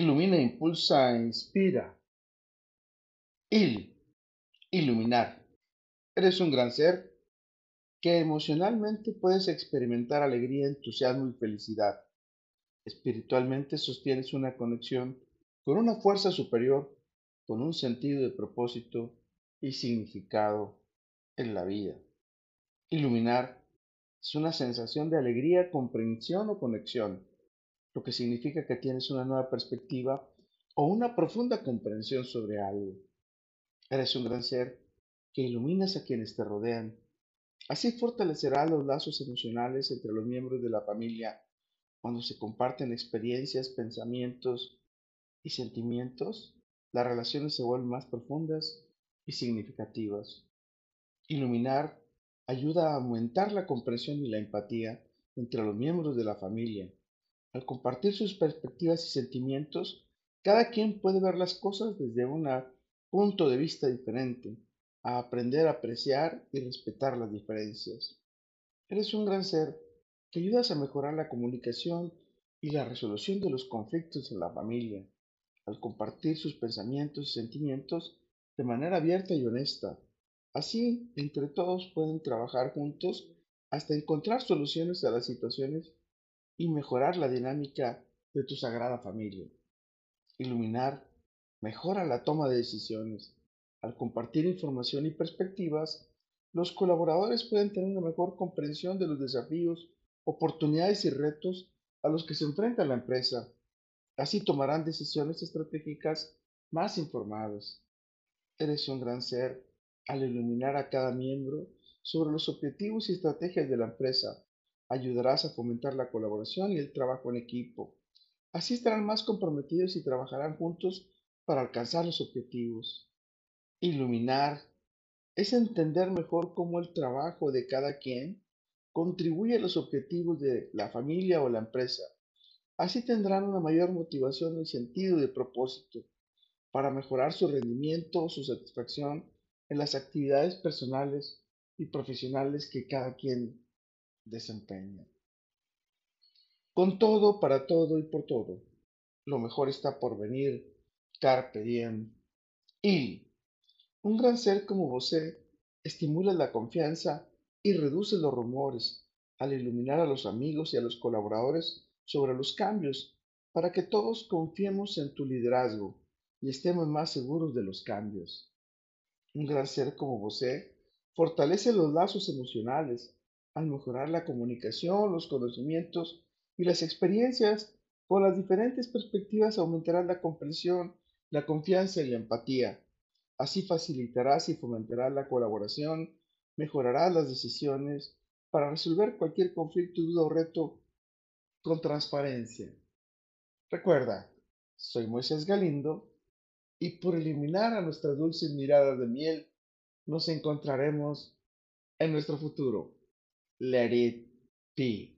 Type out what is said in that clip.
Ilumina, impulsa, inspira. Il, iluminar. Eres un gran ser que emocionalmente puedes experimentar alegría, entusiasmo y felicidad. Espiritualmente sostienes una conexión con una fuerza superior, con un sentido de propósito y significado en la vida. Iluminar es una sensación de alegría, comprensión o conexión lo que significa que tienes una nueva perspectiva o una profunda comprensión sobre algo. Eres un gran ser que iluminas a quienes te rodean. Así fortalecerás los lazos emocionales entre los miembros de la familia cuando se comparten experiencias, pensamientos y sentimientos. Las relaciones se vuelven más profundas y significativas. Iluminar ayuda a aumentar la comprensión y la empatía entre los miembros de la familia. Al compartir sus perspectivas y sentimientos, cada quien puede ver las cosas desde un punto de vista diferente, a aprender a apreciar y respetar las diferencias. Eres un gran ser que ayudas a mejorar la comunicación y la resolución de los conflictos en la familia, al compartir sus pensamientos y sentimientos de manera abierta y honesta. Así, entre todos pueden trabajar juntos hasta encontrar soluciones a las situaciones y mejorar la dinámica de tu sagrada familia. Iluminar mejora la toma de decisiones. Al compartir información y perspectivas, los colaboradores pueden tener una mejor comprensión de los desafíos, oportunidades y retos a los que se enfrenta la empresa. Así tomarán decisiones estratégicas más informadas. Eres un gran ser al iluminar a cada miembro sobre los objetivos y estrategias de la empresa ayudarás a fomentar la colaboración y el trabajo en equipo. Así estarán más comprometidos y trabajarán juntos para alcanzar los objetivos. Iluminar es entender mejor cómo el trabajo de cada quien contribuye a los objetivos de la familia o la empresa. Así tendrán una mayor motivación y sentido de propósito para mejorar su rendimiento o su satisfacción en las actividades personales y profesionales que cada quien desempeña. Con todo, para todo y por todo, lo mejor está por venir, carpe diem. Y un gran ser como vos estimula la confianza y reduce los rumores al iluminar a los amigos y a los colaboradores sobre los cambios para que todos confiemos en tu liderazgo y estemos más seguros de los cambios. Un gran ser como vos fortalece los lazos emocionales al mejorar la comunicación, los conocimientos y las experiencias con las diferentes perspectivas aumentará la comprensión, la confianza y la empatía. Así facilitarás y fomentarás la colaboración, mejorarás las decisiones para resolver cualquier conflicto, duda o reto con transparencia. Recuerda, soy Moisés Galindo y por eliminar a nuestras dulces miradas de miel, nos encontraremos en nuestro futuro. Let it be.